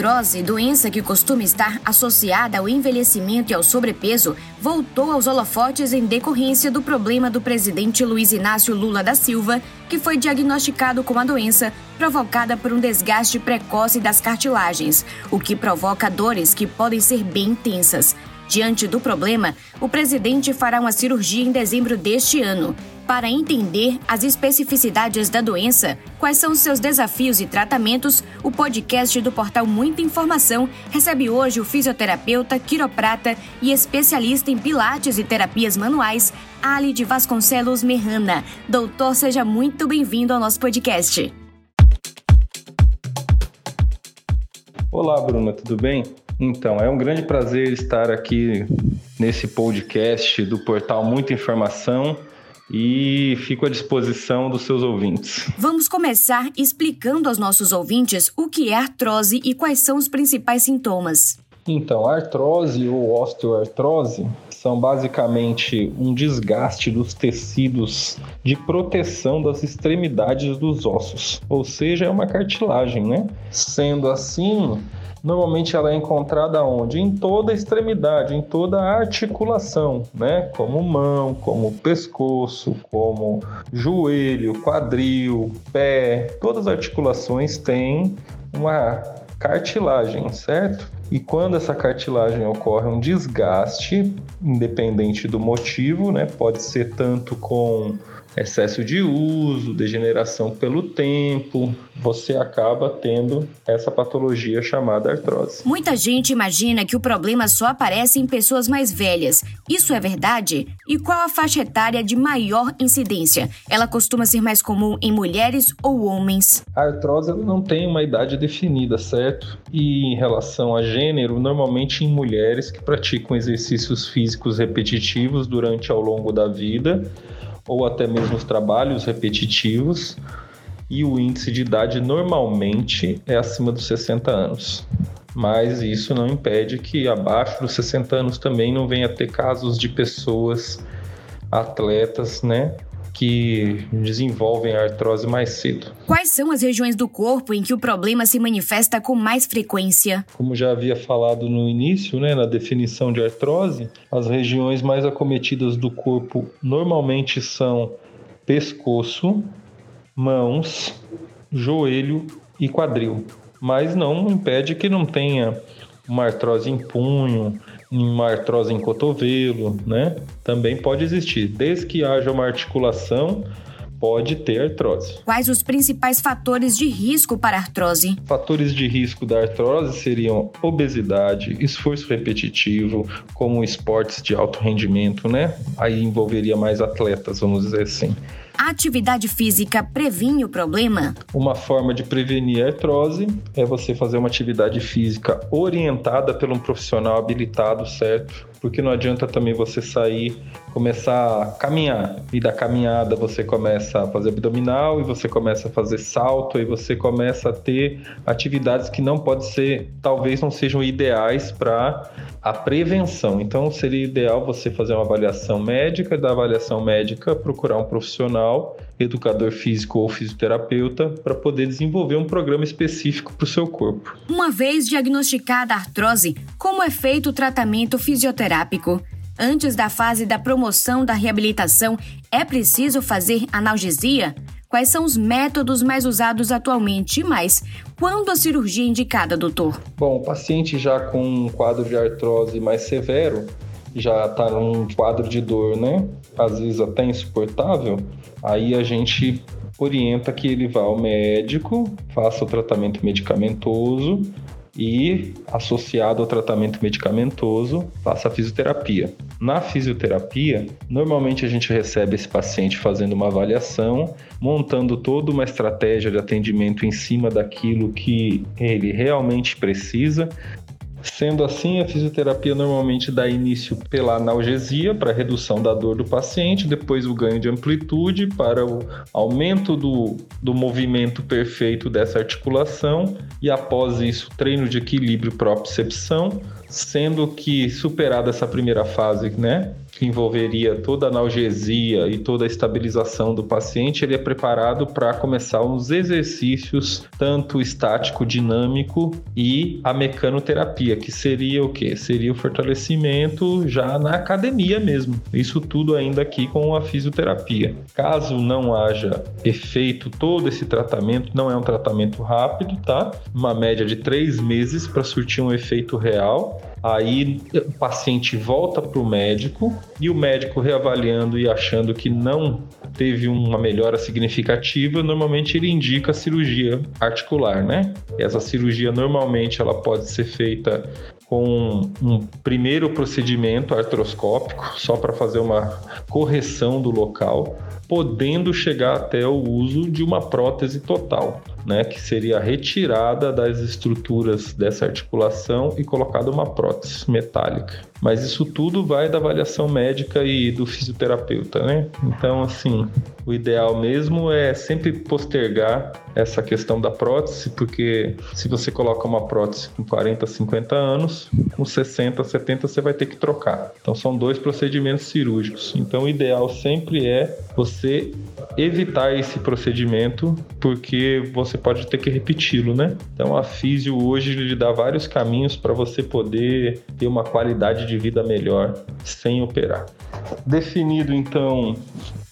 artrose, doença que costuma estar associada ao envelhecimento e ao sobrepeso, voltou aos holofotes em decorrência do problema do presidente Luiz Inácio Lula da Silva, que foi diagnosticado com a doença provocada por um desgaste precoce das cartilagens, o que provoca dores que podem ser bem intensas. Diante do problema, o presidente fará uma cirurgia em dezembro deste ano. Para entender as especificidades da doença, quais são os seus desafios e tratamentos, o podcast do portal Muita Informação recebe hoje o fisioterapeuta, quiroprata e especialista em pilates e terapias manuais, Ali de Vasconcelos Merrana. Doutor, seja muito bem-vindo ao nosso podcast. Olá, Bruna, tudo bem? Então, é um grande prazer estar aqui nesse podcast do portal Muita Informação e fico à disposição dos seus ouvintes. Vamos começar explicando aos nossos ouvintes o que é artrose e quais são os principais sintomas. Então, a artrose ou osteoartrose são basicamente um desgaste dos tecidos de proteção das extremidades dos ossos, ou seja, é uma cartilagem, né? Sendo assim, Normalmente ela é encontrada onde? Em toda extremidade, em toda articulação, né? Como mão, como pescoço, como joelho, quadril, pé. Todas as articulações têm uma cartilagem, certo? E quando essa cartilagem ocorre um desgaste, independente do motivo, né? Pode ser tanto com excesso de uso, degeneração pelo tempo, você acaba tendo essa patologia chamada artrose. Muita gente imagina que o problema só aparece em pessoas mais velhas. Isso é verdade? E qual a faixa etária de maior incidência? Ela costuma ser mais comum em mulheres ou homens? A artrose não tem uma idade definida, certo? E em relação a gênero, normalmente em mulheres que praticam exercícios físicos repetitivos durante ao longo da vida ou até mesmo os trabalhos repetitivos, e o índice de idade normalmente é acima dos 60 anos. Mas isso não impede que abaixo dos 60 anos também não venha ter casos de pessoas atletas, né, que desenvolvem a artrose mais cedo. Quais são as regiões do corpo em que o problema se manifesta com mais frequência? Como já havia falado no início, né, na definição de artrose, as regiões mais acometidas do corpo normalmente são pescoço, mãos, joelho e quadril. Mas não impede que não tenha uma artrose em punho, uma artrose em cotovelo, né? Também pode existir, desde que haja uma articulação pode ter artrose. Quais os principais fatores de risco para artrose? Fatores de risco da artrose seriam obesidade, esforço repetitivo, como esportes de alto rendimento, né? Aí envolveria mais atletas, vamos dizer assim. A atividade física previne o problema? Uma forma de prevenir a artrose é você fazer uma atividade física orientada por um profissional habilitado, certo? Porque não adianta também você sair, começar a caminhar. E da caminhada você começa a fazer abdominal e você começa a fazer salto e você começa a ter atividades que não pode ser, talvez não sejam ideais para a prevenção. Então seria ideal você fazer uma avaliação médica, da avaliação médica procurar um profissional, educador físico ou fisioterapeuta, para poder desenvolver um programa específico para o seu corpo. Uma vez diagnosticada a artrose, como é feito o tratamento fisioterápico? Antes da fase da promoção da reabilitação, é preciso fazer analgesia? Quais são os métodos mais usados atualmente? Mais, quando a cirurgia é indicada, doutor? Bom, o paciente já com um quadro de artrose mais severo, já está num quadro de dor, né? Às vezes até insuportável, aí a gente orienta que ele vá ao médico, faça o tratamento medicamentoso e, associado ao tratamento medicamentoso, faça a fisioterapia. Na fisioterapia, normalmente a gente recebe esse paciente fazendo uma avaliação, montando toda uma estratégia de atendimento em cima daquilo que ele realmente precisa, Sendo assim, a fisioterapia normalmente dá início pela analgesia, para redução da dor do paciente, depois o ganho de amplitude, para o aumento do, do movimento perfeito dessa articulação, e após isso, treino de equilíbrio propriocepção, sendo que superada essa primeira fase, né, que envolveria toda a analgesia e toda a estabilização do paciente, ele é preparado para começar uns exercícios, tanto estático, dinâmico e a mecanoterapia, que seria o que? Seria o fortalecimento já na academia mesmo. Isso tudo ainda aqui com a fisioterapia. Caso não haja efeito todo esse tratamento, não é um tratamento rápido, tá? Uma média de três meses para surtir um efeito real. Aí o paciente volta para o médico e o médico reavaliando e achando que não teve uma melhora significativa, normalmente ele indica a cirurgia articular, né? Essa cirurgia normalmente ela pode ser feita com um primeiro procedimento artroscópico, só para fazer uma correção do local, podendo chegar até o uso de uma prótese total né, que seria retirada das estruturas dessa articulação e colocada uma prótese metálica. Mas isso tudo vai da avaliação médica e do fisioterapeuta, né? Então, assim, o ideal mesmo é sempre postergar essa questão da prótese, porque se você coloca uma prótese com 40, 50 anos, com 60, 70 você vai ter que trocar. Então, são dois procedimentos cirúrgicos. Então, o ideal sempre é você evitar esse procedimento, porque você pode ter que repeti-lo, né? Então a físio hoje lhe dá vários caminhos para você poder ter uma qualidade de vida melhor sem operar. Definido então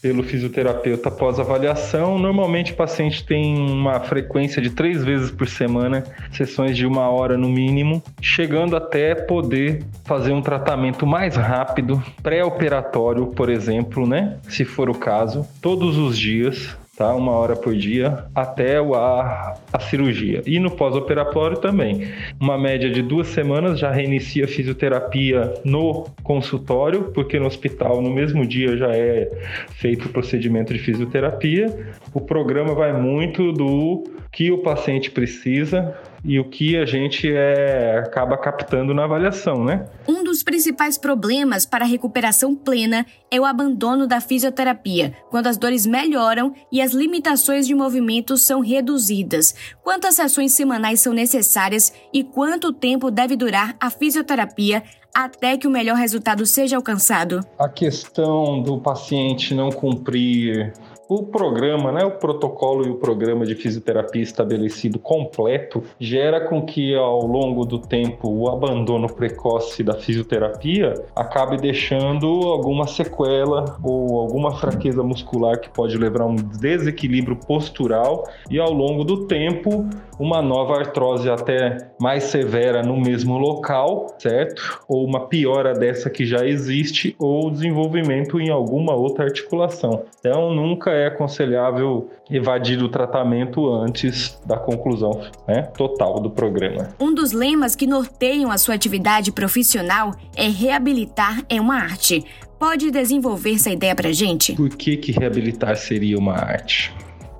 pelo fisioterapeuta após avaliação. Normalmente o paciente tem uma frequência de três vezes por semana, sessões de uma hora no mínimo, chegando até poder fazer um tratamento mais rápido, pré-operatório, por exemplo, né? Se for o caso, todos os dias, tá? Uma hora por dia até a, a cirurgia. E no pós-operatório também. Uma média de duas semanas já reinicia a fisioterapia no consultório, porque no hospital no mesmo dia já é feito o procedimento de fisioterapia. O programa vai muito do que o paciente precisa e o que a gente é, acaba captando na avaliação, né? Um principais problemas para a recuperação plena é o abandono da fisioterapia, quando as dores melhoram e as limitações de movimento são reduzidas. Quantas sessões semanais são necessárias e quanto tempo deve durar a fisioterapia até que o melhor resultado seja alcançado? A questão do paciente não cumprir o programa, né, o protocolo e o programa de fisioterapia estabelecido completo gera com que ao longo do tempo o abandono precoce da fisioterapia acabe deixando alguma sequela ou alguma fraqueza muscular que pode levar a um desequilíbrio postural e ao longo do tempo uma nova artrose até mais severa no mesmo local, certo? Ou uma piora dessa que já existe ou desenvolvimento em alguma outra articulação. Então nunca é aconselhável evadir o tratamento antes da conclusão né, total do programa. Um dos lemas que norteiam a sua atividade profissional é reabilitar é uma arte. Pode desenvolver essa ideia pra gente? Por que, que reabilitar seria uma arte?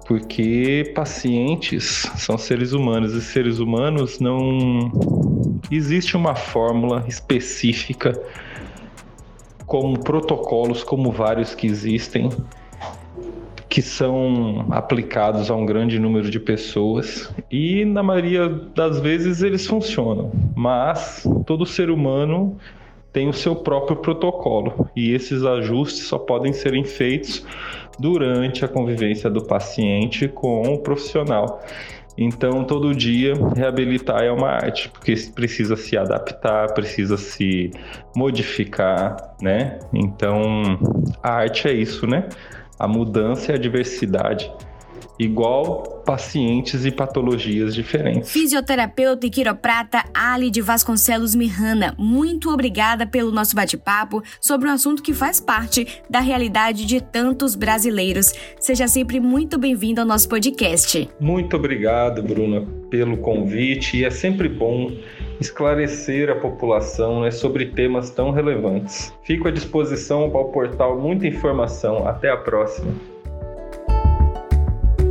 Porque pacientes são seres humanos e seres humanos não existe uma fórmula específica como protocolos como vários que existem que são aplicados a um grande número de pessoas. E na maioria das vezes eles funcionam, mas todo ser humano tem o seu próprio protocolo e esses ajustes só podem serem feitos durante a convivência do paciente com o profissional. Então, todo dia, reabilitar é uma arte, porque precisa se adaptar, precisa se modificar, né? Então, a arte é isso, né? a mudança e a diversidade, igual pacientes e patologias diferentes. Fisioterapeuta e quiroprata Ali de Vasconcelos Mirrana, muito obrigada pelo nosso bate-papo sobre um assunto que faz parte da realidade de tantos brasileiros. Seja sempre muito bem-vindo ao nosso podcast. Muito obrigado, Bruna, pelo convite e é sempre bom esclarecer a população né, sobre temas tão relevantes. Fico à disposição para o portal Muita Informação. Até a próxima.